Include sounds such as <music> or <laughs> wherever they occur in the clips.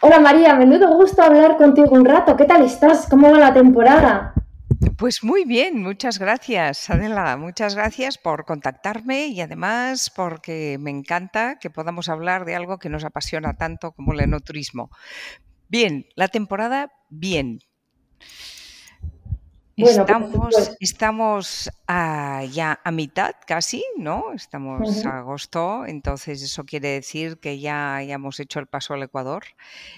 Hola María, menudo gusto hablar contigo un rato. ¿Qué tal estás? ¿Cómo va la temporada? Pues muy bien, muchas gracias, Adela. Muchas gracias por contactarme y además porque me encanta que podamos hablar de algo que nos apasiona tanto como el enoturismo. Bien, la temporada, bien. Pues, estamos, estamos ya a mitad casi, ¿no? Estamos a agosto, entonces eso quiere decir que ya, hemos hecho el paso al Ecuador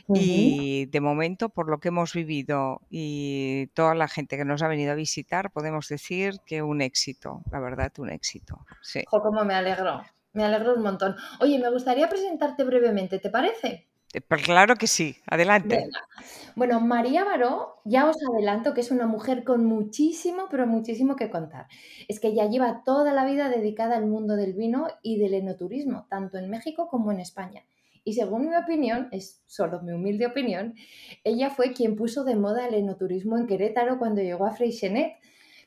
y de momento, por lo que hemos vivido y toda la gente que nos ha venido a visitar, podemos decir que un éxito, la verdad, un éxito. Sí. cómo me alegro, me alegro un montón. Oye, me gustaría presentarte brevemente, ¿te parece? Eh, pues claro que sí, adelante. Bueno, María Baró, ya os adelanto que es una mujer con muchísimo, pero muchísimo que contar. Es que ella lleva toda la vida dedicada al mundo del vino y del enoturismo, tanto en México como en España. Y según mi opinión, es solo mi humilde opinión, ella fue quien puso de moda el enoturismo en Querétaro cuando llegó a Freixenet.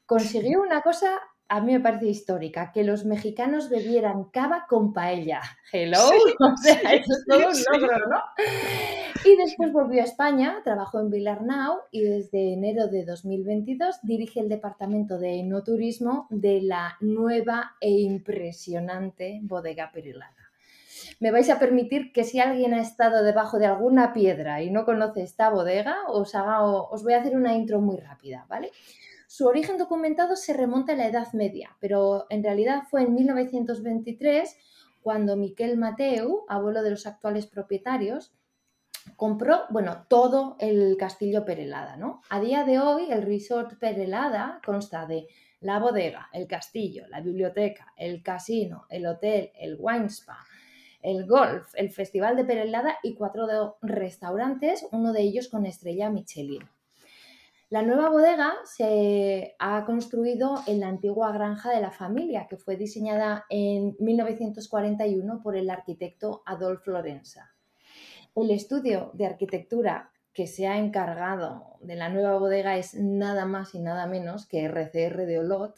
Consiguió una cosa a mí me parece histórica, que los mexicanos bebieran cava con paella. Hello, <laughs> o sea, eso es todo un logro, ¿no? Y después volvió a España, trabajó en Villarnau y desde enero de 2022 dirige el departamento de enoturismo de la nueva e impresionante bodega Perelada. Me vais a permitir que si alguien ha estado debajo de alguna piedra y no conoce esta bodega, os, haga, os voy a hacer una intro muy rápida, ¿vale? Su origen documentado se remonta a la Edad Media, pero en realidad fue en 1923 cuando Miquel Mateu, abuelo de los actuales propietarios, compró, bueno, todo el castillo Perelada, ¿no? A día de hoy el resort Perelada consta de la bodega, el castillo, la biblioteca, el casino, el hotel, el wine spa, el golf, el festival de Perelada y cuatro restaurantes, uno de ellos con estrella Michelin. La nueva bodega se ha construido en la antigua granja de la familia, que fue diseñada en 1941 por el arquitecto Adolf Lorenza. El estudio de arquitectura que se ha encargado de la nueva bodega es nada más y nada menos que RCR de Olot,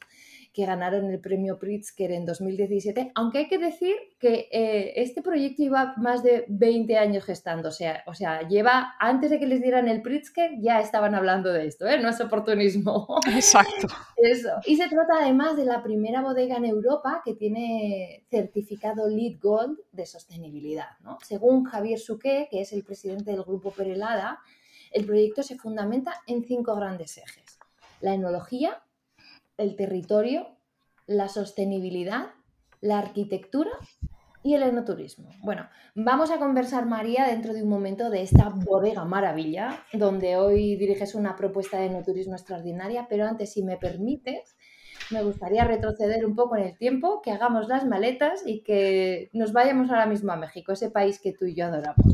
que ganaron el premio Pritzker en 2017, aunque hay que decir que eh, este proyecto lleva más de 20 años gestando, o sea, o sea, lleva, antes de que les dieran el Pritzker, ya estaban hablando de esto, ¿eh? no es oportunismo. <laughs> Exacto. Eso. Y se trata además de la primera bodega en Europa que tiene certificado LEED Gold de sostenibilidad. ¿no? Según Javier Suqué, que es el presidente del grupo Perelada, el proyecto se fundamenta en cinco grandes ejes. La enología, el territorio, la sostenibilidad, la arquitectura y el enoturismo. Bueno, vamos a conversar, María, dentro de un momento de esta bodega maravilla, donde hoy diriges una propuesta de enoturismo extraordinaria, pero antes, si me permites, me gustaría retroceder un poco en el tiempo, que hagamos las maletas y que nos vayamos ahora mismo a México, ese país que tú y yo adoramos.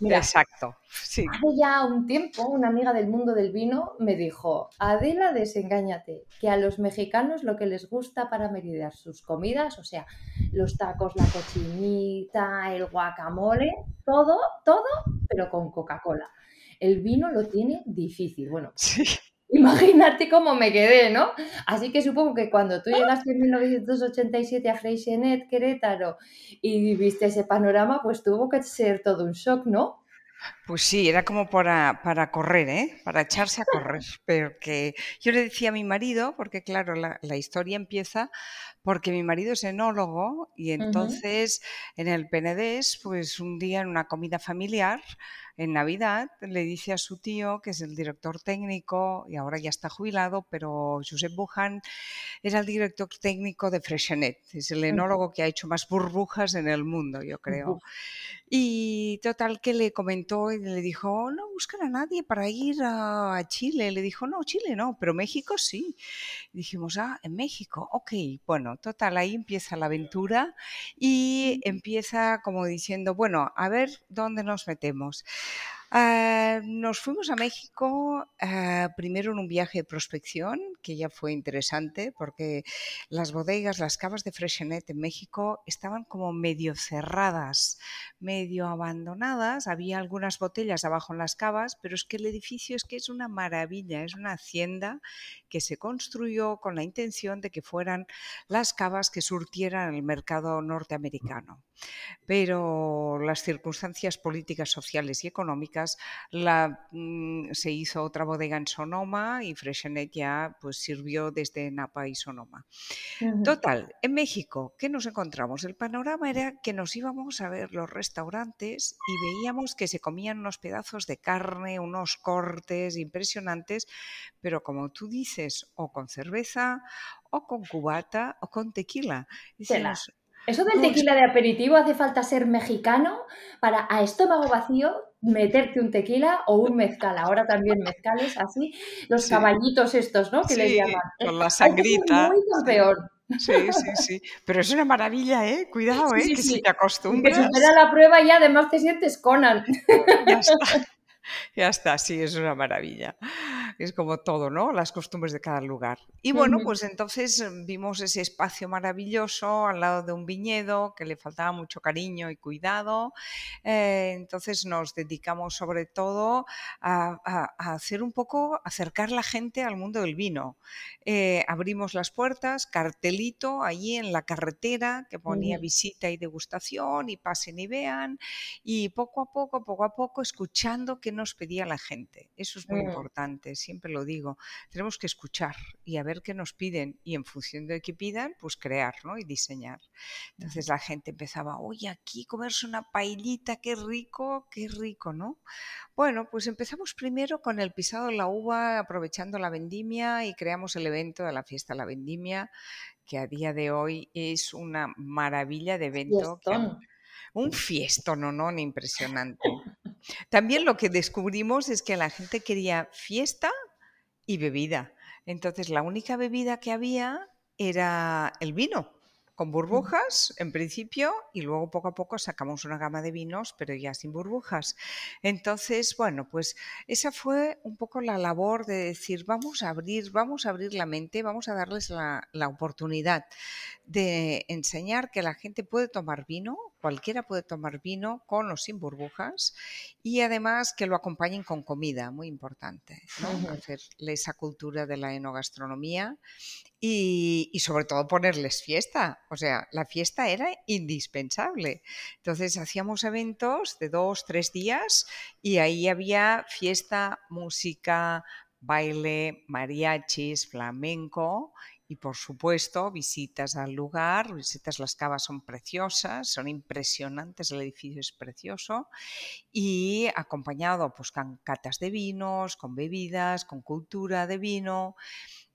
Exacto. Sí. Hace ya un tiempo, una amiga del mundo del vino me dijo: Adela, desengáñate, que a los mexicanos lo que les gusta para meridar sus comidas, o sea, los tacos, la cochinita, el guacamole, todo, todo, pero con Coca-Cola. El vino lo tiene difícil. Bueno, sí. Imagínate cómo me quedé, ¿no? Así que supongo que cuando tú llegaste en 1987 a Freixenet, Querétaro, y viste ese panorama, pues tuvo que ser todo un shock, ¿no? Pues sí, era como para, para correr, ¿eh? Para echarse a correr. <laughs> Porque yo le decía a mi marido, porque claro, la, la historia empieza porque mi marido es enólogo y entonces en el Penedés, pues un día en una comida familiar, en Navidad le dice a su tío, que es el director técnico y ahora ya está jubilado, pero Josep Bujan era el director técnico de Freshenet, es el enólogo que ha hecho más burbujas en el mundo, yo creo. Y total que le comentó le dijo, no buscan a nadie para ir a, Chile. Le dijo, no, Chile no, pero México sí. dijimos, ah, en México, ok, bueno, total, ahí empieza la aventura y empieza como diciendo, bueno, a ver dónde nos metemos. Ah, nos fuimos a México ah, primero en un viaje de prospección, que ya fue interesante, porque las bodegas, las cavas de Freshenet en México estaban como medio cerradas, medio abandonadas. Había algunas botellas abajo en las cavas, pero es que el edificio es que es una maravilla, es una hacienda que se construyó con la intención de que fueran las cavas que surtieran el mercado norteamericano pero las circunstancias políticas, sociales y económicas la, mm, se hizo otra bodega en Sonoma y Freshenet ya pues, sirvió desde Napa y Sonoma. Total, en México, ¿qué nos encontramos? El panorama era que nos íbamos a ver los restaurantes y veíamos que se comían unos pedazos de carne, unos cortes impresionantes, pero como tú dices, o con cerveza, o con cubata, o con tequila. Eso del tequila de aperitivo hace falta ser mexicano para a estómago vacío meterte un tequila o un mezcal. Ahora también mezcales así, los caballitos estos, ¿no? Que les llaman. Con la sangrita. Muy campeón. Sí, sí, sí. Pero es una maravilla, ¿eh? Cuidado, ¿eh? que si te acostumbras. Que supera la prueba y además te sientes Conan. Ya está. Ya está, sí, es una maravilla es como todo, ¿no? Las costumbres de cada lugar. Y bueno, pues entonces mm, vimos ese espacio maravilloso al lado de un viñedo que le faltaba mucho cariño y cuidado. Eh, entonces nos dedicamos sobre todo a, hacer un poco, acercar la gente al mundo del vino. Eh, abrimos las puertas, cartelito allí en la carretera que ponía visita y degustación y pasen y vean. Y poco a poco, poco a poco, escuchando qué nos pedía la gente. Eso es muy importante siempre lo digo, tenemos que escuchar y a ver qué nos piden y en función de qué pidan, pues crear ¿no? y diseñar. Entonces la gente empezaba, oye, aquí comerse una paellita, qué rico, qué rico, ¿no? Bueno, pues empezamos primero con el pisado de la uva, aprovechando la vendimia y creamos el evento de la fiesta de la vendimia, que a día de hoy es una maravilla de evento. un fiesto, no, no, impresionante. También lo que descubrimos es que la gente quería fiesta y bebida. Entonces la única bebida que había era el vino con burbujas en principio y luego poco a poco sacamos una gama de vinos, pero ya sin burbujas. Entonces, bueno, pues esa fue un poco la labor de decir, vamos a abrir, vamos a abrir la mente, vamos a darles la, la oportunidad de enseñar que la gente puede tomar vino, cualquiera puede tomar vino con o sin burbujas y además que lo acompañen con comida, muy importante, ¿no? hacerle esa cultura de la enogastronomía y, sobre todo ponerles fiesta. O sea, la fiesta era indispensable. Entonces hacíamos eventos de dos, tres días y ahí había fiesta, música, baile, mariachis, flamenco y por supuesto visitas al lugar, visitas las cavas son preciosas, son impresionantes, el edificio es precioso y acompañado pues con catas de vinos, con bebidas, con cultura de vino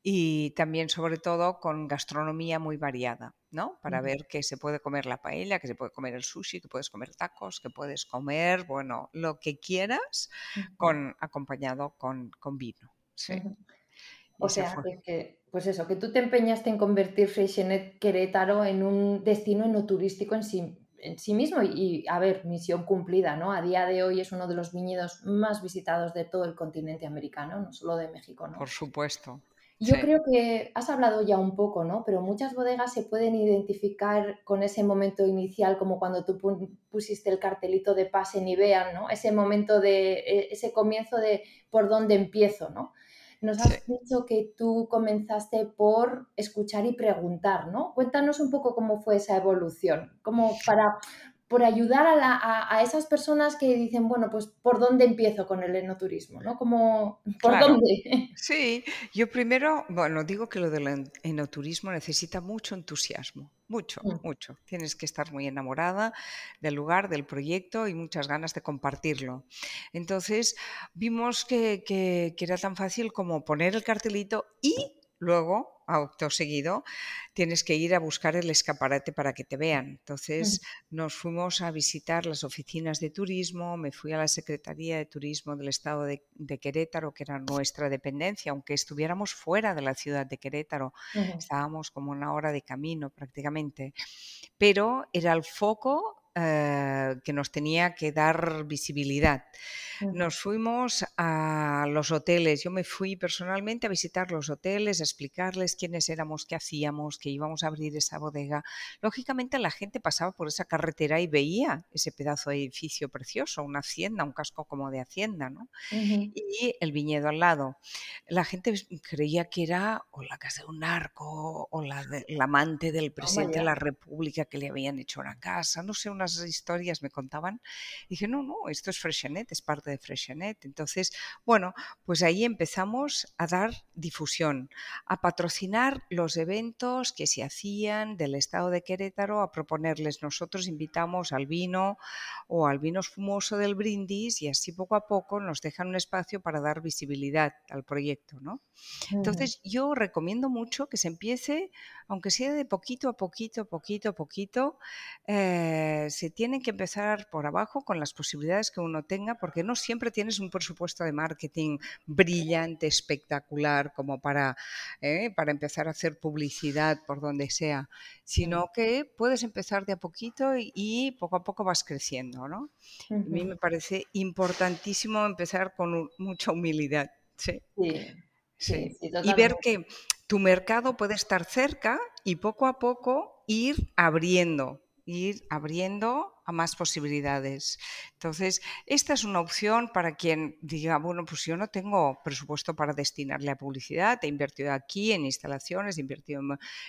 y también sobre todo con gastronomía muy variada, ¿no? Para ver que se puede comer la paella, que se puede comer el sushi, que puedes comer tacos, que puedes comer, bueno, lo que quieras, con, acompañado con, vino. Sí. O sea, que, pues eso, que tú te empeñaste en convertir Freixenet Querétaro en un destino no turístico en sí, en sí mismo y, a ver, misión cumplida, ¿no? A día de hoy es uno de los viñedos más visitados de todo el continente americano, no solo de México, ¿no? Por supuesto. Yo creo que has hablado ya un poco, ¿no? Pero muchas bodegas se pueden identificar con ese momento inicial, como cuando tú pusiste el cartelito de pasen y vean, ¿no? Ese momento de, e, ese comienzo de por dónde empiezo, ¿no? Nos has dicho que tú comenzaste por escuchar y preguntar, ¿no? Cuéntanos un poco cómo fue esa evolución, como para por ayudar a, esas personas que dicen, bueno, pues ¿por dónde empiezo con el enoturismo? ¿no? Como, ¿Por dónde? Sí, yo primero, bueno, digo que lo del enoturismo necesita mucho entusiasmo, mucho, mm. mucho. Tienes que estar muy enamorada del lugar, del proyecto y muchas ganas de compartirlo. Entonces, vimos que, que era tan fácil como poner el cartelito y luego acto seguido, tienes que ir a buscar el escaparate para que te vean. Entonces nos fuimos a visitar las oficinas de turismo, me fui a la Secretaría de Turismo del Estado de, Querétaro, que era nuestra dependencia, aunque estuviéramos fuera de la ciudad de Querétaro, estábamos como una hora de camino prácticamente, pero era el foco eh, que nos tenía que dar visibilidad. nos fuimos a los hoteles. Yo me fui personalmente a visitar los hoteles, a explicarles quiénes éramos, qué hacíamos, que íbamos a abrir esa bodega. Lógicamente la gente pasaba por esa carretera y veía ese pedazo de edificio precioso, una hacienda, un casco como de hacienda, ¿no? Y el viñedo al lado. La gente creía que era o la casa de un narco o la, amante del presidente de la República que le habían hecho una casa, no sé, unas historias me contaban. dije, no, no, esto es Freshenet, es parte de Freshenet. Entonces, bueno, pues ahí empezamos a dar difusión, a patrocinar los eventos que se hacían del estado de Querétaro, a proponerles nosotros invitamos al vino o al vino espumoso del brindis y así poco a poco nos dejan un espacio para dar visibilidad al proyecto, ¿no? Entonces, yo recomiendo mucho que se empiece, aunque sea de poquito a poquito, poquito a poquito, eh, se tiene que empezar por abajo con las posibilidades que uno tenga, porque no siempre tienes un presupuesto de marketing brillante, espectacular, como para, eh, para empezar a hacer publicidad por donde sea, sino que puedes empezar de a poquito y, poco a poco vas creciendo, ¿no? A mí me parece importantísimo empezar con mucha humildad. sí. Sí. y ver que tu mercado puede estar cerca y poco a poco ir abriendo, ir abriendo a más posibilidades. Entonces, esta es una opción para quien diga, bueno, pues yo no tengo presupuesto para destinarle a publicidad, he invertido aquí en instalaciones, he invertido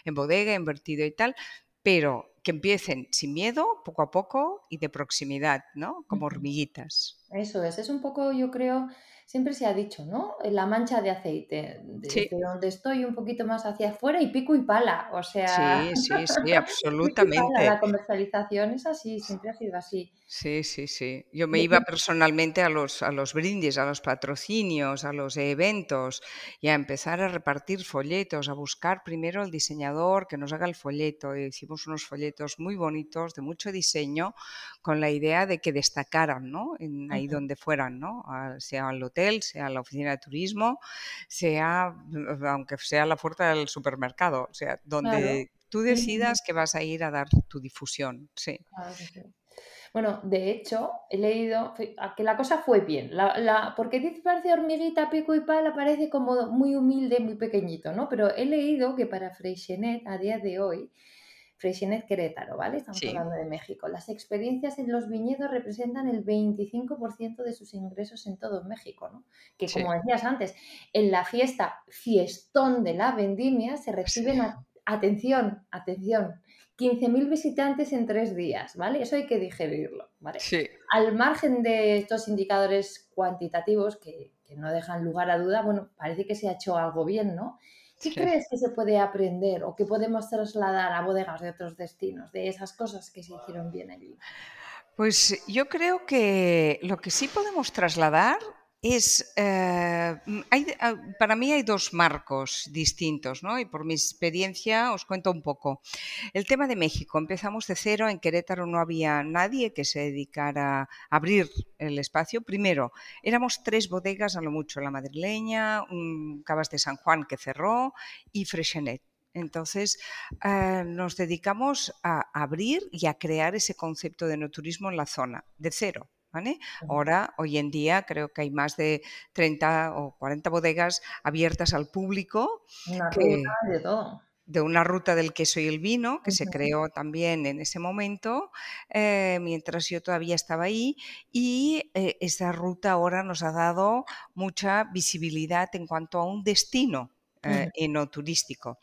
en, bodega, he invertido y tal, pero que empiecen sin miedo, poco a poco y de proximidad, ¿no? Como hormiguitas. Eso es, es un poco, yo creo, siempre se ha dicho, ¿no? La mancha de aceite, desde donde estoy un poquito más hacia afuera y pico y pala, o sea... Sí, sí, sí, <laughs> absolutamente. La comercialización es así, siempre ha sido así. Sí, sí, sí. Yo me iba personalmente a los, a los brindis, a los patrocinios, a los eventos y a empezar a repartir folletos, a buscar primero el diseñador que nos haga el folleto. hicimos unos folletos muy bonitos, de mucho diseño, con la idea de que destacaran, ¿no? En, ahí donde fueran, ¿no? sea el hotel, sea la oficina de turismo, sea, aunque sea la puerta del supermercado, o sea, donde tú decidas que vas a ir a dar tu difusión. Sí. Bueno, de hecho, he leído que la cosa fue bien. La, porque dice parece hormiguita, pico y pala, parece como muy humilde, muy pequeñito, ¿no? Pero he leído que para Freixenet, a día de hoy, Freixenet Querétaro, ¿vale? Estamos hablando de México. Las experiencias en los viñedos representan el 25% de sus ingresos en todo México, ¿no? Que como decías antes, en la fiesta fiestón de la vendimia se reciben, atención, atención, 15.000 visitantes en tres días, ¿vale? Eso hay que digerirlo, ¿vale? Sí. Al margen de estos indicadores cuantitativos que, no dejan lugar a duda, bueno, parece que se ha hecho algo bien, ¿no? ¿Qué crees que se puede aprender o que podemos trasladar a bodegas de otros destinos, de esas cosas que se hicieron bien allí? Pues yo creo que lo que sí podemos trasladar es, eh, mm, ah, para mí hay dos marcos distintos, ¿no? Y por mi experiencia os cuento un poco. El tema de México, empezamos de cero, en Querétaro no había nadie que se dedicara a abrir el espacio. Primero, éramos tres bodegas a lo mucho, la madrileña, un Cabas de San Juan que cerró y Freshenet. Entonces, eh, nos dedicamos a abrir y a crear ese concepto de no turismo en la zona, de cero. Ahora, hoy en día, creo que hay más de 30 o 40 bodegas abiertas al público. de una ruta del queso y el vino, que se creó también en ese momento, eh, mientras yo todavía estaba ahí, y eh, esa ruta ahora nos ha dado mucha visibilidad en cuanto a un destino eh, enoturístico.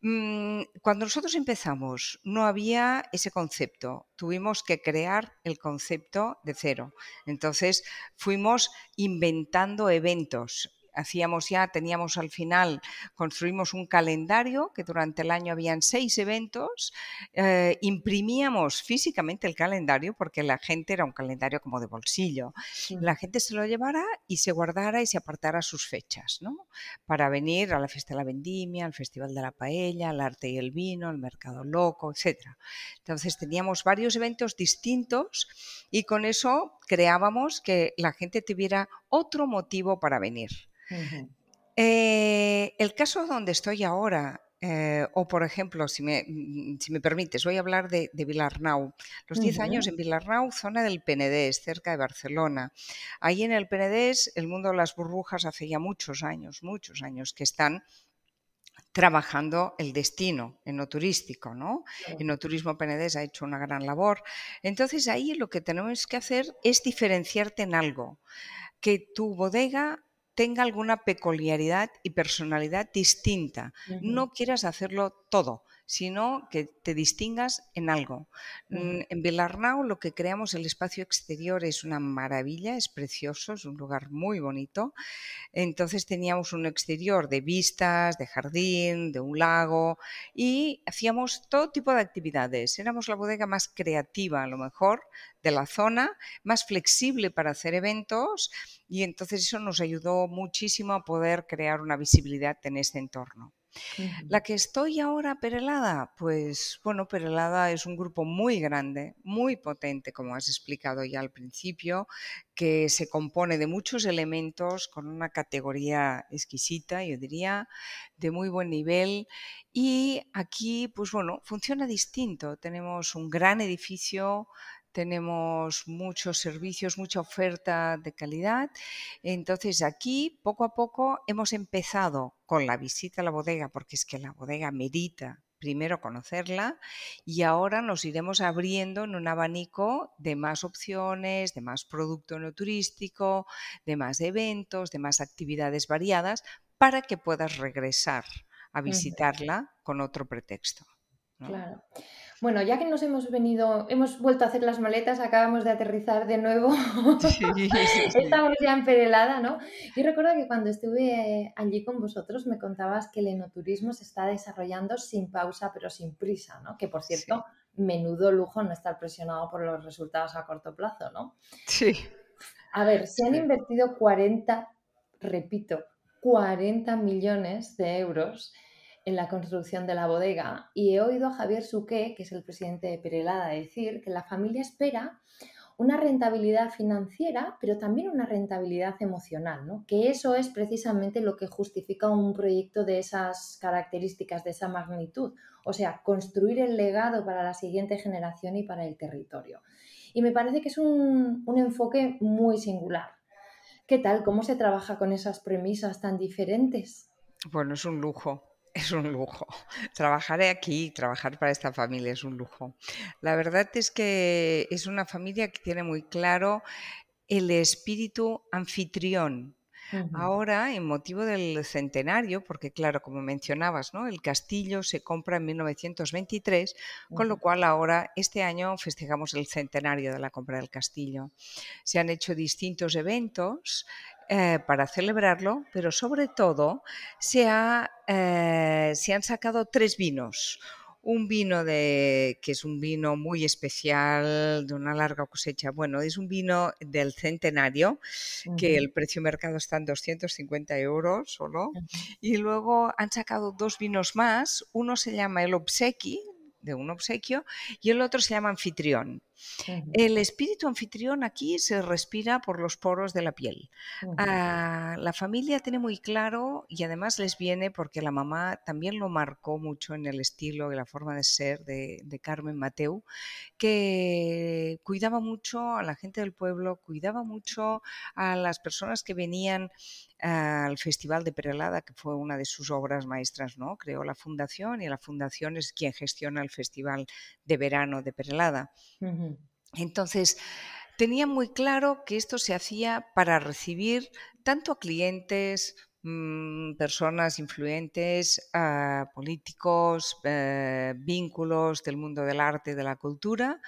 Mm, cuando nosotros empezamos no había ese concepto, tuvimos que crear el concepto de cero. Entonces fuimos inventando eventos, hacíamos ya, teníamos al final, construimos un calendario que durante el año habían seis eventos, eh, imprimíamos físicamente el calendario porque la gente era un calendario como de bolsillo. La gente se lo llevara y se guardara y se apartara sus fechas, ¿no? Para venir a la fiesta de la vendimia, al festival de la paella, al arte y el vino, al mercado loco, etc. Entonces teníamos varios eventos distintos y con eso creábamos que la gente tuviera otro motivo para venir. Eh, el caso donde estoy ahora eh, o, por ejemplo, si me, mm, si me, permites, voy a hablar de, de Vilarnau. Los 10 años en Vilarnau, zona del Penedés, cerca de Barcelona. Ahí en el Penedés, el mundo de las burbujas hace ya muchos años, muchos años que están trabajando el destino enoturístico, ¿no? Enoturismo Penedés ha hecho una gran labor. Entonces ahí lo que tenemos que hacer es diferenciarte en algo, que tu bodega tenga alguna peculiaridad y personalidad distinta. No quieras hacerlo todo, sino que te distingas en algo. Mm, en Belarnau lo que creamos, el espacio exterior es una maravilla, es precioso, es un lugar muy bonito. Entonces teníamos un exterior de vistas, de jardín, de un lago y hacíamos todo tipo de actividades. Éramos la bodega más creativa, a lo mejor, de la zona, más flexible para hacer eventos y entonces eso nos ayudó muchísimo a poder crear una visibilidad en este entorno. La que estoy ahora, Perelada, pues bueno, Perelada es un grupo muy grande, muy potente, como has explicado ya al principio, que se compone de muchos elementos con una categoría exquisita, yo diría, de muy buen nivel. Y aquí, pues bueno, funciona distinto. Tenemos un gran edificio tenemos muchos servicios, mucha oferta de calidad. Entonces aquí, poco a poco, hemos empezado con la visita a la bodega, porque es que la bodega merita primero conocerla y ahora nos iremos abriendo en un abanico de más opciones, de más producto no turístico, de más eventos, de más actividades variadas para que puedas regresar a visitarla con otro pretexto. Claro. Bueno, ya que nos hemos venido, hemos vuelto a hacer las maletas, acabamos de aterrizar de nuevo. <laughs> <laughs> Estamos ya en Perelada, ¿no? Y recuerdo que cuando estuve allí con vosotros me contabas que el enoturismo se está desarrollando sin pausa pero sin prisa, ¿no? Que por cierto, menudo lujo no estar presionado por los resultados a corto plazo, ¿no? Sí. A ver, se han invertido 40, repito, 40 millones de euros en la construcción de la bodega y he oído a Javier Suqué, que es el presidente de Perelada, decir que la familia espera una rentabilidad financiera, pero también una rentabilidad emocional, ¿no? que eso es precisamente lo que justifica un proyecto de esas características, de esa magnitud, o sea, construir el legado para la siguiente generación y para el territorio. Y me parece que es un, un enfoque muy singular. ¿Qué tal? ¿Cómo se trabaja con esas premisas tan diferentes? Bueno, es un lujo es un lujo. Trabajaré aquí, trabajar para esta familia es un lujo. La verdad es que es una familia que tiene muy claro el espíritu anfitrión. Ahora, en motivo del centenario, porque claro, como mencionabas, ¿no? el castillo se compra en 1923, con lo cual ahora, este año, festejamos el centenario de la compra del castillo. Se han hecho distintos eventos eh, para celebrarlo, pero sobre todo se, eh, se han sacado tres vinos un vino de que es un vino muy especial de una larga cosecha. Bueno, es un vino del centenario que el precio mercado está en 250 euros solo. Y luego han sacado dos vinos más. Uno se llama el Obsequi, de un obsequio, y el otro se llama Anfitrión. El espíritu anfitrión aquí se respira por los poros de la piel. Ah, la familia tiene muy claro y además les viene porque la mamá también lo marcó mucho en el estilo y la forma de ser de, Carmen Mateu, que cuidaba mucho a la gente del pueblo, cuidaba mucho a las personas que venían al Festival de Perelada, que fue una de sus obras maestras, ¿no? Creó la fundación y la fundación es quien gestiona el Festival de Verano de Perelada. Entonces, tenía muy claro que esto se hacía para recibir tanto a clientes, mm, personas influentes, políticos, eh, vínculos del mundo del arte y de la cultura,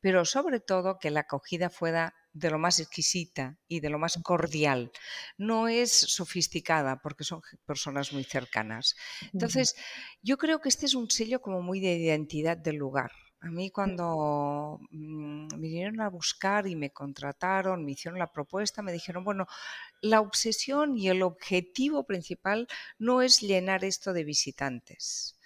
pero sobre todo que la acogida fuera de lo más exquisita y de lo más cordial. No es sofisticada porque son personas muy cercanas. Entonces, yo creo que este es un sello como muy de identidad del lugar. A mí cuando mm, vinieron a buscar y me contrataron, me hicieron la propuesta, me dijeron, bueno, la obsesión y el objetivo principal no es llenar esto de visitantes,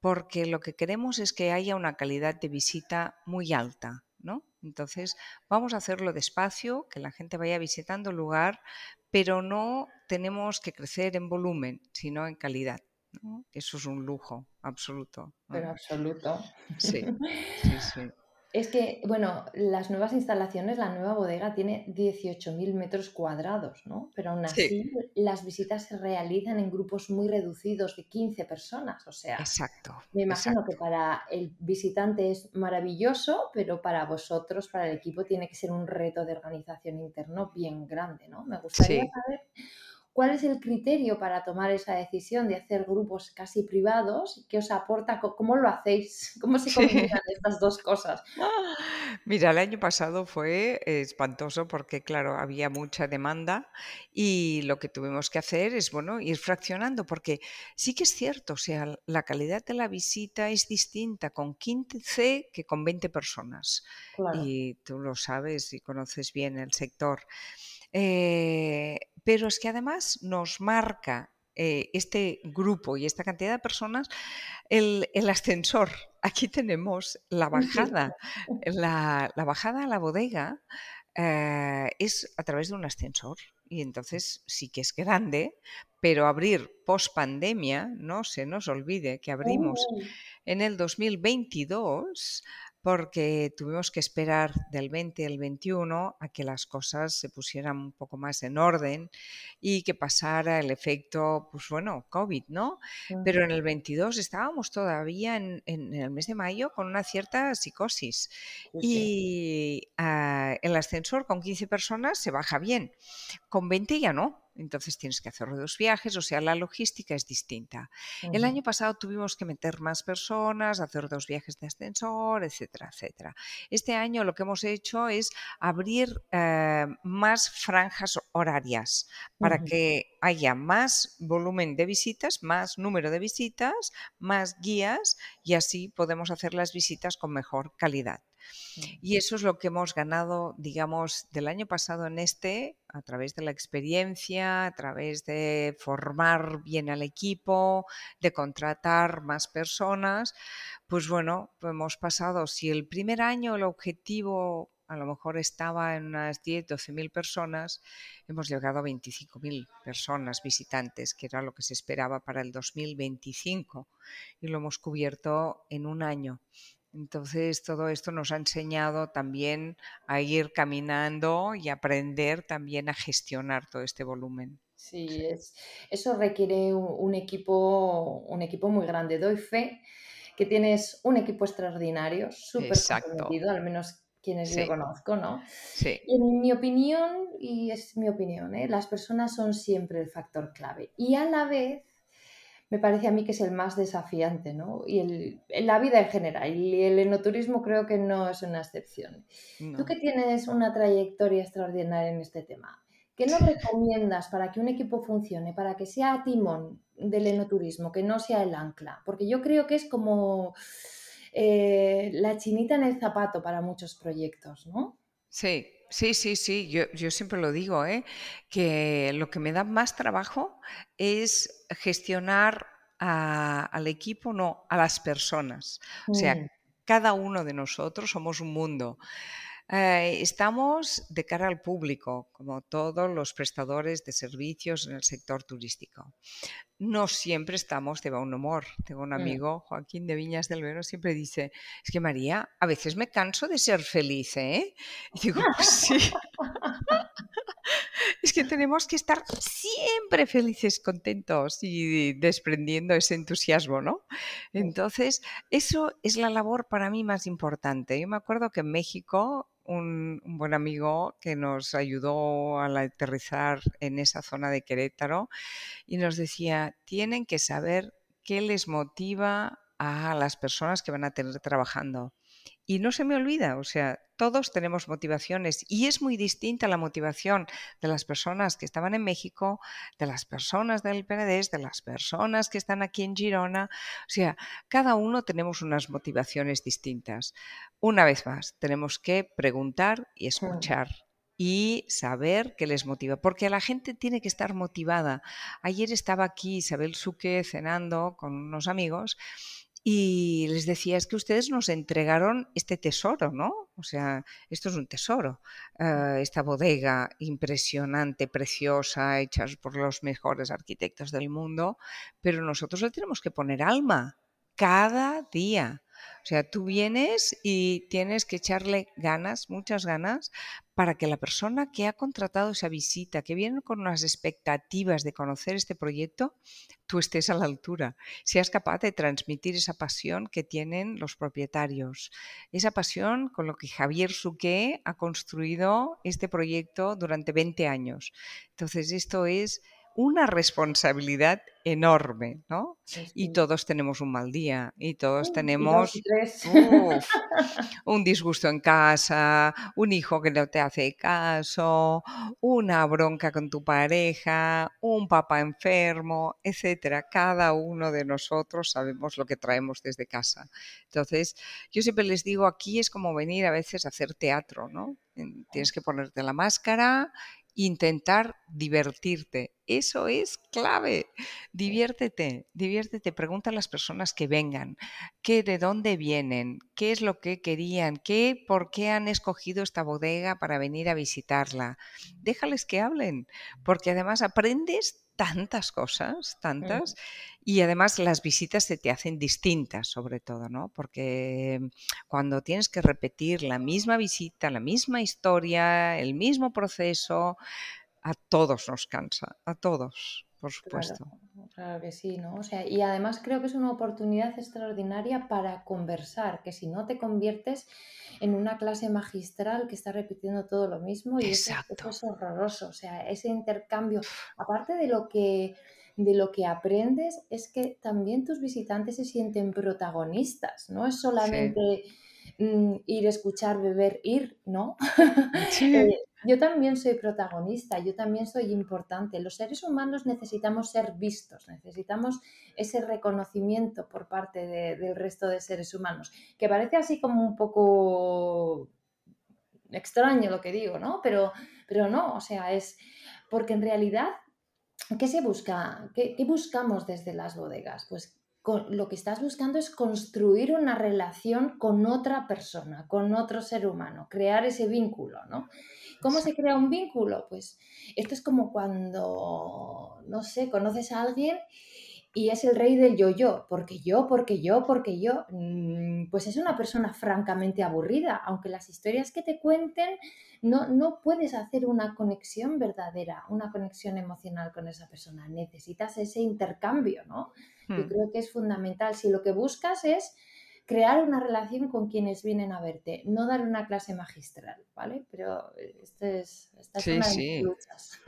porque lo que queremos es que haya una calidad de visita muy alta, ¿no? Entonces, vamos a hacerlo despacio, que la gente vaya visitando el lugar, pero no tenemos que crecer en volumen, sino en calidad. Eso es un lujo absoluto. Pero absoluto. Sí, <laughs> sí, sí. Es que, bueno, las nuevas instalaciones, la nueva bodega tiene 18.000 metros cuadrados, ¿no? Pero aún así las visitas se realizan en grupos muy reducidos de 15 personas. O sea, exacto, me imagino que para el visitante es maravilloso, pero para vosotros, para el equipo, tiene que ser un reto de organización interno bien grande, ¿no? Me gustaría saber ¿Cuál es el criterio para tomar esa decisión de hacer grupos casi privados? ¿Qué os aporta? ¿Cómo lo hacéis? <laughs> ¿Cómo se combinan estas dos cosas? <laughs> Mira, el año pasado fue espantoso porque, claro, había mucha demanda y lo que tuvimos que hacer es, bueno, ir fraccionando, porque sí que es cierto, o sea, la calidad de la visita es distinta con 15 que con 20 personas. Y tú lo sabes y conoces bien el sector. Eh, pero es que además nos marca eh, este grupo y esta cantidad de personas el, ascensor. Aquí tenemos la bajada. <laughs> La, bajada a la bodega eh, es a través de un ascensor y entonces sí que es grande, pero abrir post pandemia, no se nos olvide que abrimos oh. en el 2022 porque tuvimos que esperar del 20 al 21 a que las cosas se pusieran un poco más en orden y que pasara el efecto, pues bueno, COVID, ¿no? Pero en el 22 estábamos todavía en, el mes de mayo con una cierta psicosis y ah, el ascensor con 15 personas se baja bien, con 20 ya no entonces tienes que hacer dos viajes, o sea, la logística es distinta. El año pasado tuvimos que meter más personas, hacer dos viajes de ascensor, etcétera, etcétera. Este año lo que hemos hecho es abrir eh, más franjas horarias para que haya más volumen de visitas, más número de visitas, más guías y así podemos hacer las visitas con mejor calidad. Y eso es lo que hemos ganado, digamos, del año pasado en este, a través de la experiencia, a través de formar bien al equipo, de contratar más personas. Pues bueno, hemos pasado, si el primer año el objetivo a lo mejor estaba en unas 10, 12 mil personas, hemos llegado a 25 mil personas visitantes, que era lo que se esperaba para el 2025, y lo hemos cubierto en un año. Entonces, todo esto nos ha enseñado también a ir caminando y aprender también a gestionar todo este volumen. Sí, es, eso requiere un, equipo, un equipo muy grande. Doy fe que tienes un equipo extraordinario, súper comprometido, al menos quienes yo conozco, ¿no? Sí. En mi opinión, y es mi opinión, ¿eh? las personas son siempre el factor clave. Y a la vez me parece a mí que es el más desafiante, ¿no? Y el, en la vida en general, y el enoturismo creo que no es una excepción. Tú que tienes una trayectoria extraordinaria en este tema, ¿qué nos recomiendas para que un equipo funcione, para que sea timón del enoturismo, que no sea el ancla? Porque yo creo que es como eh, la chinita en el zapato para muchos proyectos, ¿no? Sí, Sí, sí, sí, yo, yo, siempre lo digo, ¿eh? que lo que me da más trabajo es gestionar al equipo, no, a las personas. O sea, mm. cada uno de nosotros somos un mundo. Eh, estamos de cara al público, como todos los prestadores de servicios en el sector turístico. No siempre estamos de buen humor. Tengo un amigo, Joaquín de Viñas del Vero, siempre dice, es que María, a veces me canso de ser feliz, ¿eh? Y digo, <laughs> pues sí. <laughs> es que tenemos que estar siempre felices, contentos y desprendiendo ese entusiasmo, ¿no? Entonces, eso es la labor para mí más importante. Yo me acuerdo que en México un, buen amigo que nos ayudó al aterrizar en esa zona de Querétaro y nos decía, tienen que saber qué les motiva a las personas que van a tener trabajando. Y no se me olvida, o sea, todos tenemos motivaciones y es muy distinta la motivación de las personas que estaban en México, de las personas del PND, de las personas que están aquí en Girona. O sea, cada uno tenemos unas motivaciones distintas. Una vez más, tenemos que preguntar y escuchar. y saber qué les motiva, porque la gente tiene que estar motivada. Ayer estaba aquí Isabel Suque cenando con unos amigos Y les decía, es que ustedes nos entregaron este tesoro, ¿no? O sea, esto es un tesoro. Eh, esta bodega impresionante, preciosa, hecha por los mejores arquitectos del mundo, pero nosotros le tenemos que poner alma cada día. O sea, tú vienes y tienes que echarle ganas, muchas ganas, para que la persona que ha contratado esa visita, que viene con unas expectativas de conocer este proyecto, tú estés a la altura, seas capaz de transmitir esa pasión que tienen los propietarios, esa pasión con lo que Javier Suqué ha construido este proyecto durante 20 años. Entonces, esto es una responsabilidad enorme, ¿no? Y todos tenemos un mal día y todos tenemos <laughs> un disgusto en casa, un hijo que no te hace caso, una bronca con tu pareja, un papá enfermo, etcétera. Cada uno de nosotros sabemos lo que traemos desde casa. Entonces, yo siempre les digo, aquí es como venir a veces a hacer teatro, ¿no? Tienes que ponerte la máscara intentar divertirte. Eso es clave. Diviértete, diviértete. Pregunta a las personas que vengan, qué, de dónde vienen, qué es lo que querían, qué, por qué han escogido esta bodega para venir a visitarla. Déjales que hablen, porque además aprendes tantas cosas, tantas, y además las visitas se te hacen distintas, sobre todo, ¿no? Porque cuando tienes que repetir la misma visita, la misma historia, el mismo proceso, a todos nos cansa, a todos, por supuesto. Claro, que sí, ¿no? O sea, y además creo que es una oportunidad extraordinaria para conversar, que si no te conviertes en una clase magistral que está repitiendo todo lo mismo y eso, es horroroso. O sea, ese intercambio, aparte de lo que de lo que aprendes es que también tus visitantes se sienten protagonistas, no es solamente mm, ir, escuchar, beber, ir, ¿no? <laughs> Sí. Eh, yo también soy protagonista, yo también soy importante. Los seres humanos necesitamos ser vistos, necesitamos ese reconocimiento por parte del resto de seres humanos, que parece así como un poco extraño lo que digo, ¿no? Pero, pero no, o sea, es porque en realidad, ¿qué se busca? ¿Qué, qué buscamos desde las bodegas? Pues lo que estás buscando es construir una relación con otra persona, con otro ser humano, crear ese vínculo, ¿no? ¿Cómo se crea un vínculo? Pues esto es como cuando, no sé, conoces a alguien y es el rey del yo-yo, porque yo, porque yo, porque yo, mm, pues es una persona francamente aburrida, aunque las historias que te cuenten no, no puedes hacer una conexión verdadera, una conexión emocional con esa persona, necesitas ese intercambio, ¿no? Yo hmm. creo que es fundamental, si lo que buscas es crear una relación con quienes vienen a verte, no dar una clase magistral, ¿vale? Pero este es, esta es una de luchas.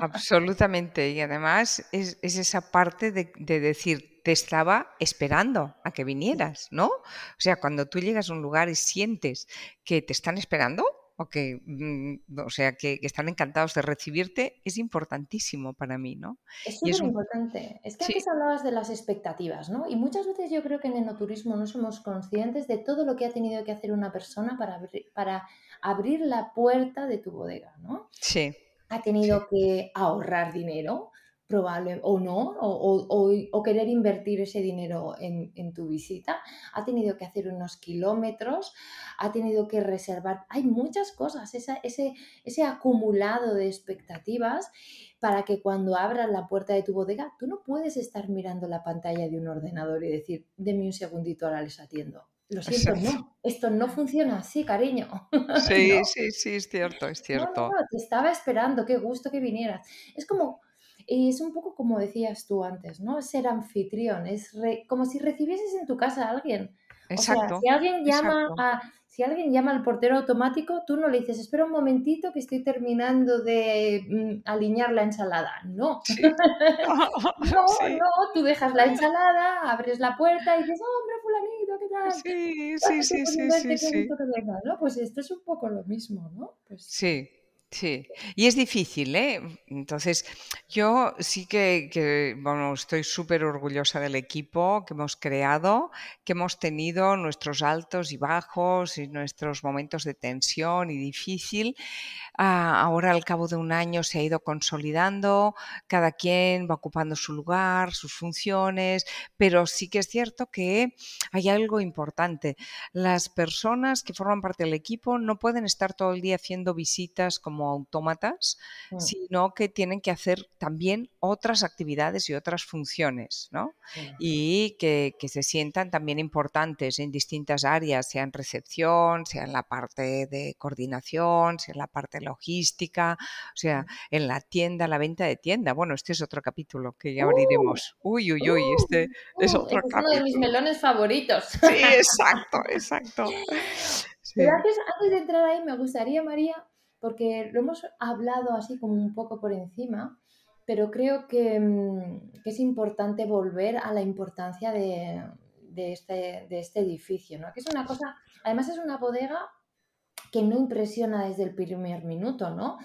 Absolutamente. Y además es, esa parte de, de, decir, te estaba esperando a que vinieras, ¿no? O sea, cuando tú llegas a un lugar y sientes que te están esperando, o que, mm, o sea, que, están encantados de recibirte, es importantísimo para mí, ¿no? Es súper importante. Es que antes hablabas de las expectativas, ¿no? Y muchas veces yo creo que en el enoturismo no somos conscientes de todo lo que ha tenido que hacer una persona para, abrir, para abrir la puerta de tu bodega, ¿no? Sí. Ha tenido que ahorrar dinero, probable o no, o, querer invertir ese dinero en, tu visita, ha tenido que hacer unos kilómetros, ha tenido que reservar, hay muchas cosas, ese, ese acumulado de expectativas para que cuando abras la puerta de tu bodega, tú no puedes estar mirando la pantalla de un ordenador y decir, deme un segundito, ahora les atiendo. Lo siento, no, esto no funciona así, cariño. Sí, <laughs> sí, sí, es cierto, es cierto. No, te estaba esperando, qué gusto que vinieras. Es como, y es un poco como decías tú antes, ¿no? Ser anfitrión, es como si recibieses en tu casa a alguien. Exacto. O sea, si alguien llama a, si alguien llama al portero automático, tú no le dices, espera un momentito que estoy terminando de mm, alinear la ensalada. No. <laughs> <laughs> no, no, tú dejas la ensalada, abres la puerta y dices, hombre, fulanito, ¿qué tal? Sí, sí, sí, sí, sí, sí. ¿no? Pues esto es un poco lo mismo, ¿no? Pues... Sí, Sí, y es difícil, ¿eh? Entonces, yo sí que, bueno, estoy súper orgullosa del equipo que hemos creado, que hemos tenido nuestros altos y bajos y nuestros momentos de tensión y difícil. Ah, ahora, al cabo de un año, se ha ido consolidando, cada quien va ocupando su lugar, sus funciones, pero sí que es cierto que hay algo importante. Las personas que forman parte del equipo no pueden estar todo el día haciendo visitas como autómatas, mm. sino que tienen que hacer también otras actividades y otras funciones, ¿no? Y que, se sientan también importantes en distintas áreas, sea en recepción, sea en la parte de coordinación, sea en la parte logística, o sea, mm. en la tienda, la venta de tienda. Bueno, este es otro capítulo que ya ¡Uh! abriremos. uy, uy, uy, ¡Uh! este es ¡Uh! otro este Es uno de mis melones favoritos. Sí, exacto, exacto. <laughs> Gracias. Antes de entrar ahí, me gustaría, María, porque lo hemos hablado así como un poco por encima, pero creo que, mm, es importante volver a la importancia de, este, este, edificio, ¿no? que es una cosa, además es una bodega que no impresiona desde el primer minuto, ¿no?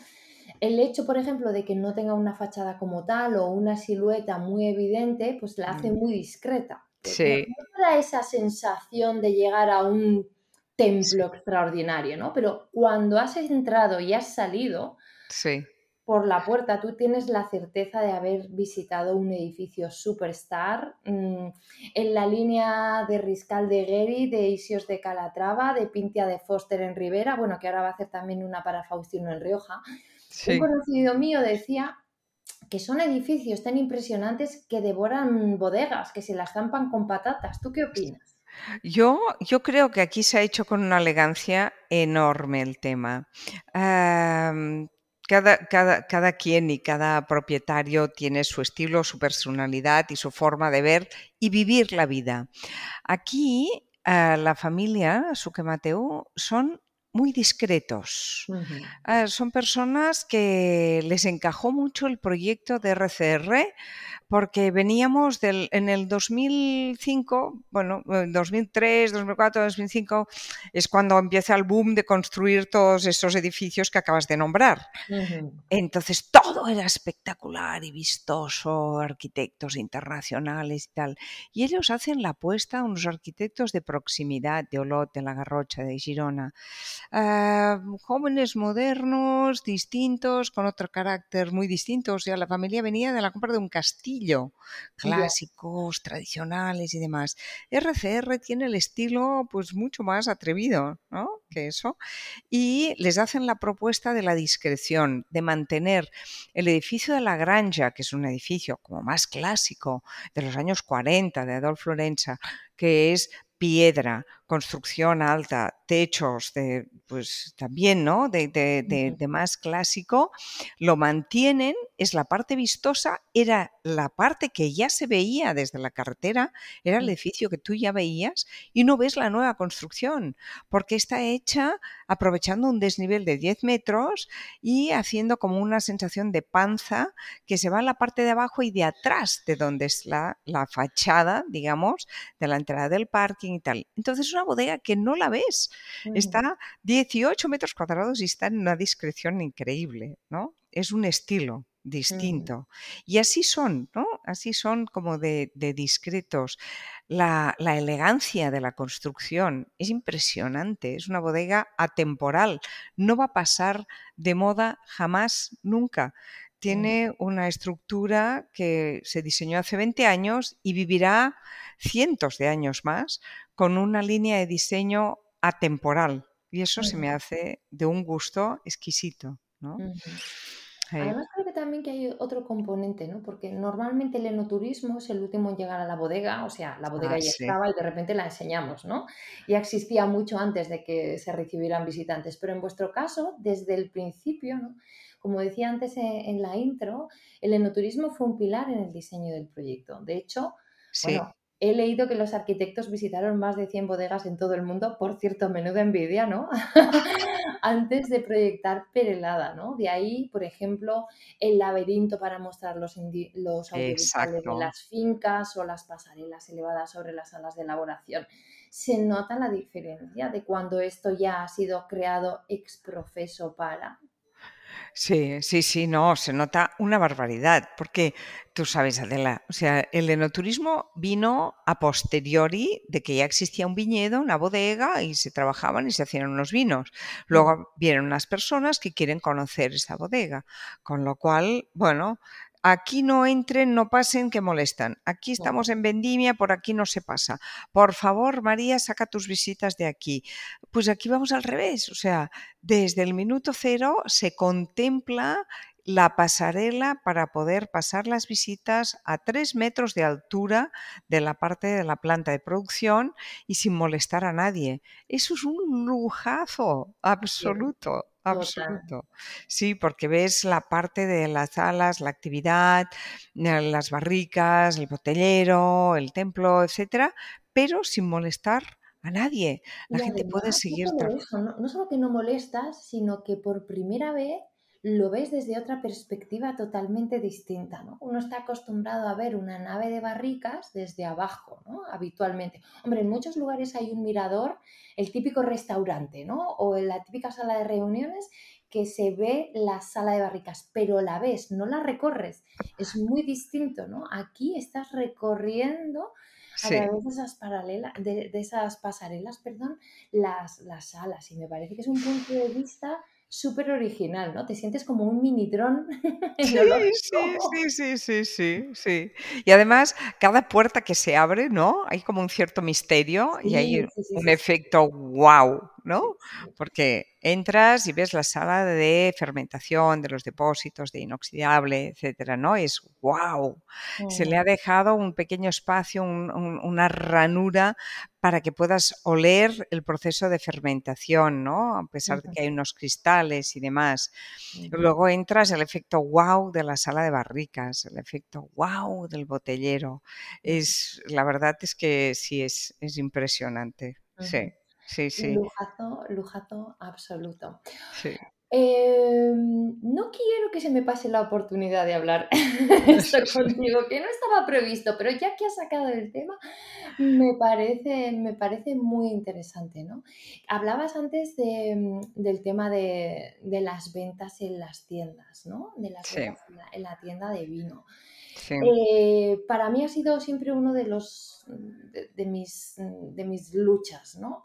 El hecho, por ejemplo, de que no tenga una fachada como tal o una silueta muy evidente, pues la hace mm. muy discreta. Sí. No da esa sensación de llegar a un templo extraordinario, ¿no? Pero cuando has entrado y has salido por la puerta, tú tienes la certeza de haber visitado un edificio superstar mm, en la línea de Riscal de Gueri, de Isios de Calatrava, de Pintia de Foster en Rivera, bueno, que ahora va a hacer también una para Faustino en Rioja. Un conocido mío decía que son edificios tan impresionantes que devoran bodegas, que se las zampan con patatas. ¿Tú qué opinas? Yo, yo creo que aquí se ha hecho con una elegancia enorme el tema. cada, cada, cada, quien y cada propietario tiene su estilo, su personalidad y su forma de ver y vivir la vida. Aquí la familia Suque Mateo son muy discretos. Ah, son personas que les encajó mucho el proyecto de RCR porque veníamos del, en el 2005, bueno, 2003, 2004, 2005, es cuando empieza el boom de construir todos esos edificios que acabas de nombrar. Entonces todo era espectacular y vistoso, arquitectos internacionales y tal. Y ellos hacen la apuesta a unos arquitectos de proximidad, de Olot, de La Garrocha, de Girona. Ah, jóvenes modernos, distintos, con otro carácter muy distinto. O sea, la familia venía de la compra de un castillo, clásicos, tradicionales y demás. RCR tiene el estilo pues mucho más atrevido, ¿no? Que eso. Y les hacen la propuesta de la discreción, de mantener el edificio de la Granja, que es un edificio como más clásico de los años 40 de Adolfo Lorenza, que es piedra, construcción alta, techos de, pues también, ¿no? De, de, más clásico, lo mantienen, es la parte vistosa, era la parte que ya se veía desde la carretera, era el edificio que tú ya veías y no ves la nueva construcción, porque está hecha aprovechando un desnivel de 10 metros y haciendo como una sensación de panza que se va a la parte de abajo y de atrás de donde es la, la fachada, digamos, de la entrada del parking y tal. Entonces, bodega que no la ves. Está 18 metros cuadrados y está en una discreción increíble, ¿no? Es un estilo distinto. Y así son, ¿no? Así son como de, discretos. La, la, elegancia de la construcción es impresionante, es una bodega atemporal, no va a pasar de moda jamás, nunca. Tiene una estructura que se diseñó hace 20 años y vivirá cientos de años más con una línea de diseño atemporal. Y eso se me hace de un gusto exquisito. ¿no? Además creo que también que hay otro componente, ¿no? Porque normalmente el enoturismo es el último en llegar a la bodega, o sea, la bodega ah, ya estaba y de repente la enseñamos, ¿no? Ya existía mucho antes de que se recibieran visitantes, pero en vuestro caso, desde el principio, ¿no? Como decía antes en, en la intro, el enoturismo fue un pilar en el diseño del proyecto. De hecho, sí. bueno, He leído que los arquitectos visitaron más de 100 bodegas en todo el mundo, por cierto, menuda envidia, ¿no? <laughs> Antes de proyectar Perelada, ¿no? De ahí, por ejemplo, el laberinto para mostrar los, los audiovisuales de las fincas o las pasarelas elevadas sobre las salas de elaboración. Se nota la diferencia de cuando esto ya ha sido creado ex profeso para Sí, sí, sí, no, se nota una barbaridad, porque tú sabes, Adela, o sea, el enoturismo vino a posteriori de que ya existía un viñedo, una bodega y se trabajaban y se hacían unos vinos. Luego vienen unas personas que quieren conocer esa bodega, con lo cual, bueno, Aquí no entren, no pasen, que molestan. Aquí estamos en vendimia, por aquí no se pasa. Por favor, María, saca tus visitas de aquí. Pues aquí vamos al revés. O sea, desde el minuto cero se contempla la pasarela para poder pasar las visitas a tres metros de altura de la parte de la planta de producción y sin molestar a nadie. Eso es un lujazo absoluto. Absoluto. Sí, porque ves la parte de las salas, la actividad, eh, las barricas, el botellero, el templo, etcétera, pero sin molestar a nadie. La gente puede seguir no, no solo que no molestas, sino que por primera vez lo ves desde otra perspectiva totalmente distinta. ¿no? Uno está acostumbrado a ver una nave de barricas desde abajo, ¿no? habitualmente. Hombre, en muchos lugares hay un mirador, el típico restaurante, ¿no? o en la típica sala de reuniones que se ve la sala de barricas, pero la ves, no la recorres. Es muy distinto, ¿no? Aquí estás recorriendo a través de esas, paralelas, de, esas pasarelas, perdón, las, las salas. Y me parece que es un punto de vista súper original, ¿no? Te sientes como un mini dron. <laughs> Sí, sí, sí, sí, sí, sí, Y además, cada puerta que se abre, ¿no? Hay como un cierto misterio y hay un efecto wow, ¿no? Porque entras y ves la sala de fermentación de los depósitos de inoxidable, etcétera, ¿no? Es wow. Se le ha dejado un pequeño espacio, una ranura para que puedas oler el proceso de fermentación, ¿no? A pesar de que hay unos cristales y demás. Luego entras el efecto wow de la sala de barricas, el efecto wow del botellero. Es, la verdad es que sí, es, es impresionante. Sí. Sí, sí. Lujazo, lujazo absoluto. Em, no quiero que se me pase la oportunidad de hablar <laughs> <laughs> esto contigo, que no estaba previsto, pero ya que has sacado el tema, me parece, me parece muy interesante, ¿no? Hablabas antes mm, del tema de, las ventas en las tiendas, ¿no? De las ventas en la, tienda de vino. Eh, para mí ha sido siempre uno de los de, mis, de mis luchas, ¿no?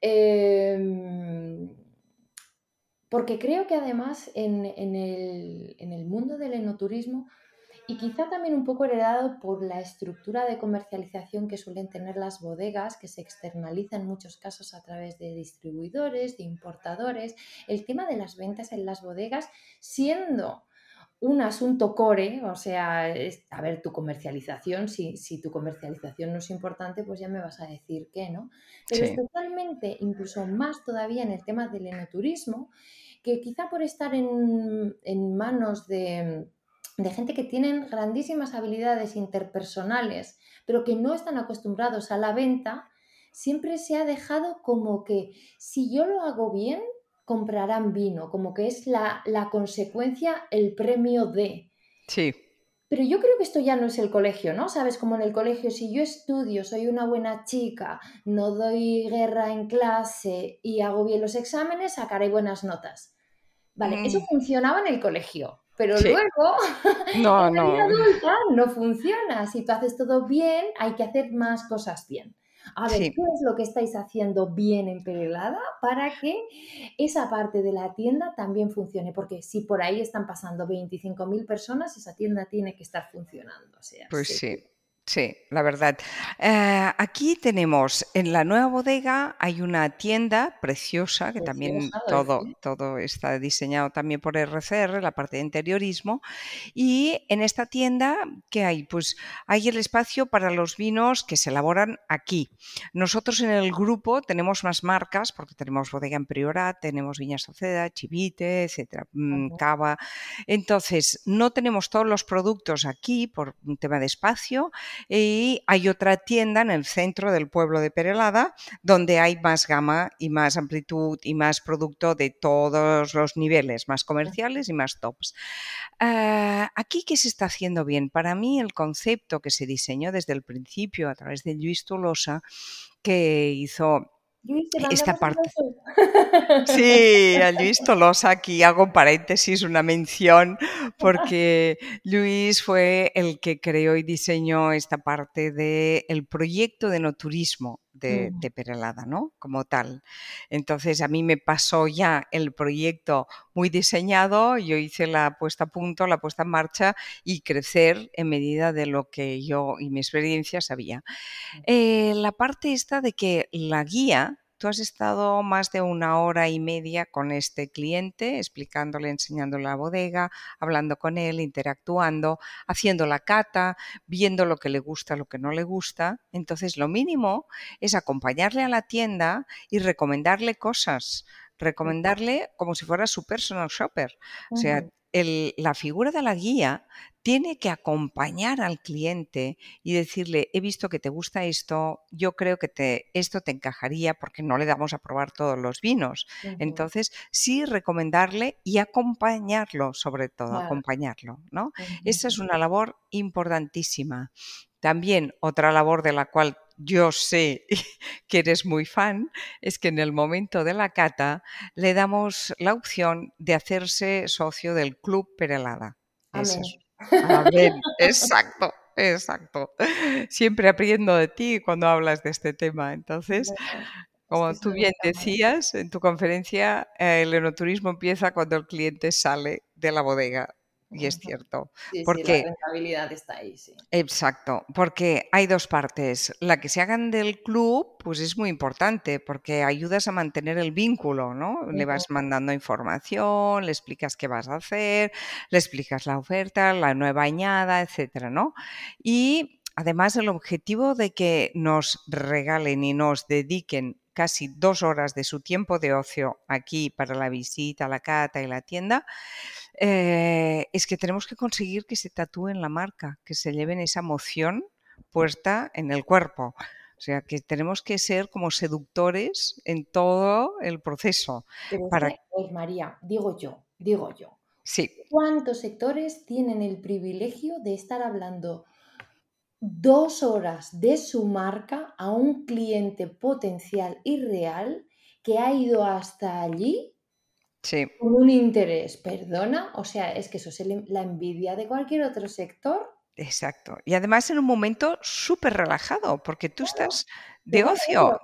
Em, porque creo que además en, el, mundo del enoturismo, y quizá también un poco heredado por la estructura de comercialización que suelen tener las bodegas, que se externaliza en muchos casos a través de distribuidores, de importadores, el tema de las ventas en las bodegas, siendo un asunto core, o sea, a ver, tu comercialización, si, si, tu comercialización no es importante, pues ya me vas a decir que no. Pero especialmente, incluso más todavía en el tema del enoturismo, que quizá por estar en, manos de, de gente que tienen grandísimas habilidades interpersonales, pero que no están acostumbrados a la venta, siempre se ha dejado como que si yo lo hago bien, comprarán vino, como que es la, consecuencia, el premio de. Sí. Pero yo creo que esto ya no es el colegio, ¿no? Sabes, como en el colegio, si yo estudio, soy una buena chica, no doy guerra en clase y hago bien los exámenes, sacaré buenas notas. Vale, eso mm. funcionaba en el colegio, pero luego <laughs> no, en la vida adulta no funciona. Si tú haces todo bien, hay que hacer más cosas bien a ver, ¿qué es lo que estáis haciendo bien en Perelada para que esa parte de la tienda también funcione? Porque si por ahí están pasando 25.000 personas, esa tienda tiene que estar funcionando. pues sí. Sí, la verdad. Eh, aquí tenemos en la nueva bodega hay una tienda preciosa que también todo, todo está diseñado también por RCR, la parte de interiorismo. Y en esta tienda, ¿qué hay? Pues hay el espacio para los vinos que se elaboran aquí. Nosotros en el grupo tenemos más marcas, porque tenemos bodega en Priorat, tenemos Viña Soceda, Chivite, etcétera, mm, Cava. Entonces, no tenemos todos los productos aquí por un tema de espacio y hay otra tienda en el centro del pueblo de Perelada donde hay más gama y más amplitud y más producto de todos los niveles, más comerciales y más tops. Ah, aquí, ¿qué se está haciendo bien? Para mí, el concepto que se diseñó desde el principio a través de Luis Tolosa, que hizo esta parte. Sí, a Luis Tolosa, aquí hago paréntesis, una mención, porque Luis fue el que creó y diseñó esta parte del proyecto de no turismo de, de, Perelada, ¿no? Como tal. Entonces a mí me pasó ya el proyecto muy diseñado, yo hice la puesta a punto, la puesta en marcha y crecer en medida de lo que yo y mi experiencia sabía. Eh, la parte esta de que la guía Tú has estado más de una hora y media con este cliente, explicándole, enseñándole la bodega, hablando con él, interactuando, haciendo la cata, viendo lo que le gusta, lo que no le gusta. Entonces, lo mínimo es acompañarle a la tienda y recomendarle cosas, recomendarle como si fuera su personal shopper. O sea, la figura de la guía tiene que acompañar al cliente y decirle, he visto que te gusta esto, yo creo que te, esto te encajaría porque no le damos a probar todos los vinos. Entonces, sí recomendarle y acompañarlo, sobre todo, acompañarlo, ¿no? Esa es una labor importantísima. También otra labor de la cual yo sé <laughs> que eres muy fan, es que en el momento de la cata le damos la opción de hacerse socio del Club Perelada. Amén. Amén. Exacto. Exacto. Siempre aprendo de ti cuando hablas de este tema. Entonces, como tú bien decías en tu conferencia, el enoturismo empieza cuando el cliente sale de la bodega y es cierto. porque, la rentabilidad está ahí, sí. Exacto, porque hay dos partes. La que se hagan del club, pues es muy importante, porque ayudas a mantener el vínculo, ¿no? Le vas mandando información, le explicas qué vas a hacer, le explicas la oferta, la nueva añada, etcétera, ¿no? Y además el objetivo de que nos regalen y nos dediquen casi dos horas de su tiempo de ocio aquí para la visita, la cata y la tienda, eh, es que tenemos que conseguir que se tatúen la marca, que se lleven esa emoción puesta en el cuerpo. O sea, que tenemos que ser como seductores en todo el proceso. Pero para... pues María, digo yo, digo yo. Sí. ¿Cuántos sectores tienen el privilegio de estar hablando dos horas de su marca a un cliente potencial y real que ha ido hasta allí con un interés, perdona, o sea, es que eso es la envidia de cualquier otro sector. Exacto. Y además en un momento súper relajado, porque tú estás de ocio,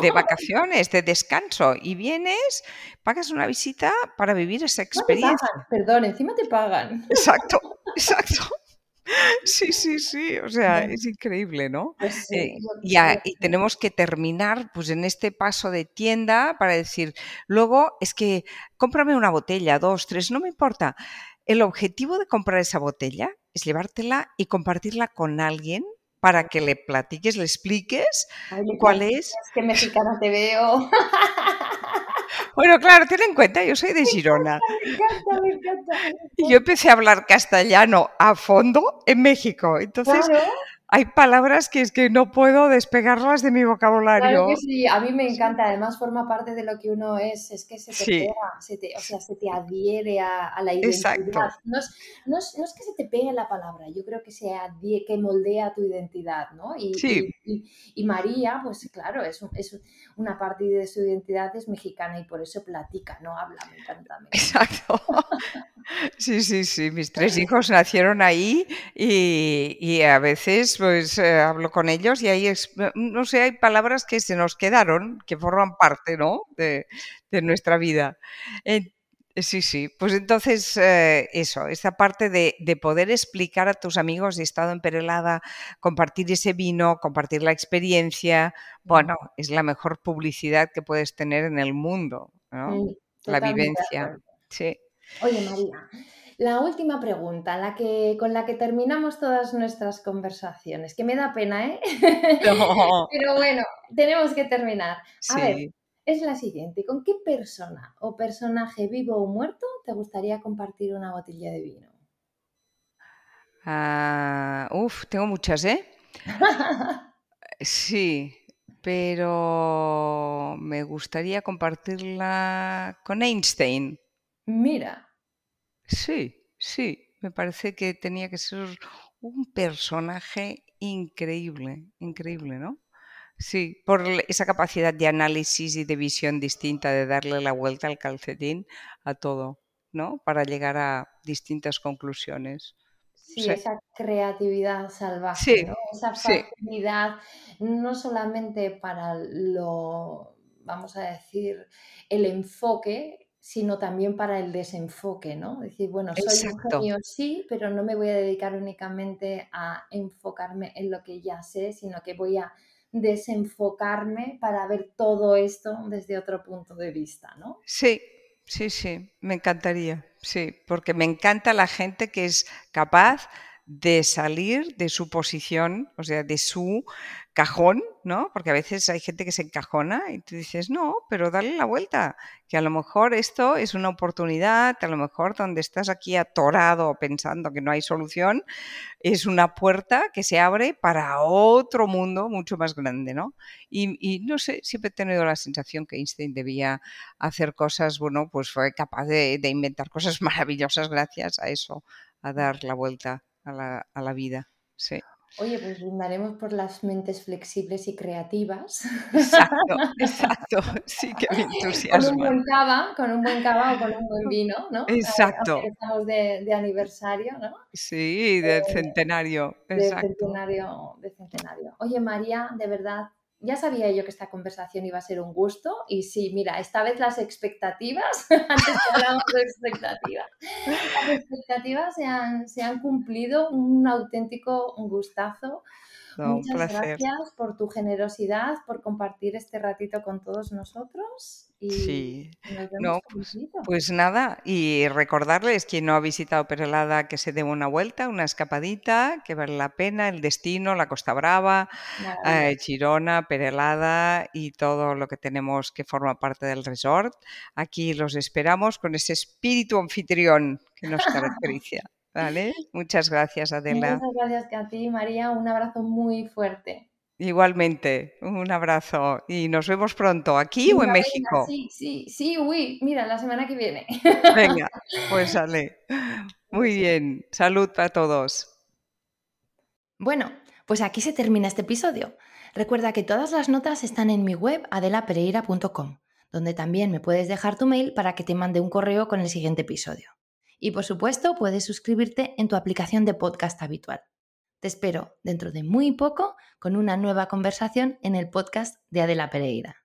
de vacaciones, de descanso, y vienes, pagas una visita para vivir esa experiencia. Perdón, encima te pagan. Exacto, exacto. <laughs> Sí, sí, sí, o sea, es increíble, ¿no? Pues eh, y, tenemos que terminar pues en este paso de tienda para decir, luego es que cómprame una botella, dos, tres, no me importa. El objetivo de comprar esa botella es llevártela y compartirla con alguien para que le platiques, le expliques cuál es. Es que mexicana te veo. <laughs> Bueno, claro, ten en cuenta, yo soy de Girona. Me encanta, me encanta. Y yo empecé a hablar castellano a fondo en México. Entonces, hay palabras que es que no puedo despegarlas de mi vocabulario. Claro que sí, a mí me encanta, además forma parte de lo que uno es, es que se te pega, se te, o sea, se te adhiere a, la identidad. No es, no, es, no es, que se te pegue la palabra, yo creo que se adhiere, que moldea tu identidad, ¿no? Y, sí. y, y, María, pues claro, es, es, una parte de su identidad es mexicana y por eso platica, no habla, me encanta. Exacto. <laughs> Sí, sí, sí, mis tres hijos nacieron ahí y, y a veces pues eh, hablo con ellos y ahí, es, no sé, hay palabras que se nos quedaron, que forman parte, ¿no? De, nuestra vida. sí, sí, pues entonces eh, eso, esta parte de, poder explicar a tus amigos de estado en Perelada, compartir ese vino, compartir la experiencia, bueno, es la mejor publicidad que puedes tener en el mundo, ¿no? la vivencia. Sí. Oye, María, la última pregunta, la que, con la que terminamos todas nuestras conversaciones, que me da pena, ¿eh? <laughs> <laughs> Pero bueno, tenemos que terminar. A ver, es la siguiente. ¿Con qué persona o personaje vivo o muerto te gustaría compartir una botella de vino? Ah, uf, tengo muchas, ¿eh? <laughs> sí, pero me gustaría compartirla con Einstein. Mira. Sí, sí, me parece que tenía que ser un personaje increíble, increíble, ¿no? Sí, por esa capacidad de análisis y de visión distinta, de darle la vuelta al calcetín a todo, ¿no? Para llegar a distintas conclusiones. Sí, esa creatividad salvaje, ¿no? Esa facilidad, no solamente para lo, vamos a decir, el enfoque, sino también para el desenfoque, ¿no? Decir, bueno, soy un genio, sí, pero no me voy a dedicar únicamente a enfocarme en lo que ya sé, sino que voy a desenfocarme para ver todo esto desde otro punto de vista, ¿no? Sí, sí, sí, me encantaría, sí, porque me encanta la gente que es capaz de salir de su posición, o sea, de su cajón, ¿no? Porque a veces hay gente que se encajona y tú dices, no, pero dale la vuelta, que a lo mejor esto es una oportunidad, a lo mejor donde estás aquí atorado pensando que no hay solución, es una puerta que se abre para otro mundo mucho más grande, ¿no? Y, no sé, siempre he tenido la sensación que Einstein debía hacer cosas, bueno, pues fue capaz de inventar cosas <laughs> maravillosas gracias a eso, a dar la vuelta a la, a la vida. Sí. Oye, pues brindaremos por las mentes flexibles y creativas. Exacto, exacto. <laughs> Sí que me entusiasma. Con un buen cava, con un buen cava o con un buen vino, ¿no? Exacto. Estamos de, de, aniversario, ¿no? Sí, de centenario. Exacto. De centenario, de centenario. Oye, María, de verdad, ya sabía yo que esta conversación iba a ser un gusto y sí, mira, esta vez las expectativas, <laughs> antes hablamos de expectativas, las expectativas se han, se han cumplido, un auténtico gustazo. Muchas gracias por tu generosidad, por compartir este ratito con todos nosotros. Y sí, no, pues, pues, nada, y recordarles quien no ha visitado Perelada que se dé una vuelta, una escapadita, que vale la pena, el destino, la Costa Brava, eh, Chirona, Perelada y todo lo que tenemos que forma parte del resort. Aquí los esperamos con ese espíritu anfitrión que nos caracteriza. ¿Vale? <laughs> Muchas gracias, Adela. Muchas gracias a ti, María. Un abrazo muy fuerte. Igualmente, un abrazo y nos vemos pronto, aquí o en México. sí, sí, sí, uy, mira, la semana que viene. Venga, pues sale. <laughs> Muy bien, salud para todos. Bueno, pues aquí se termina este episodio. Recuerda que todas las notas están en mi web adelapereira.com, donde también me puedes dejar tu mail para que te mande un correo con el siguiente episodio. Y por supuesto, puedes suscribirte en tu aplicación de podcast habitual. Te espero dentro de muy poco con una nueva conversación en el podcast de Adela Pereira.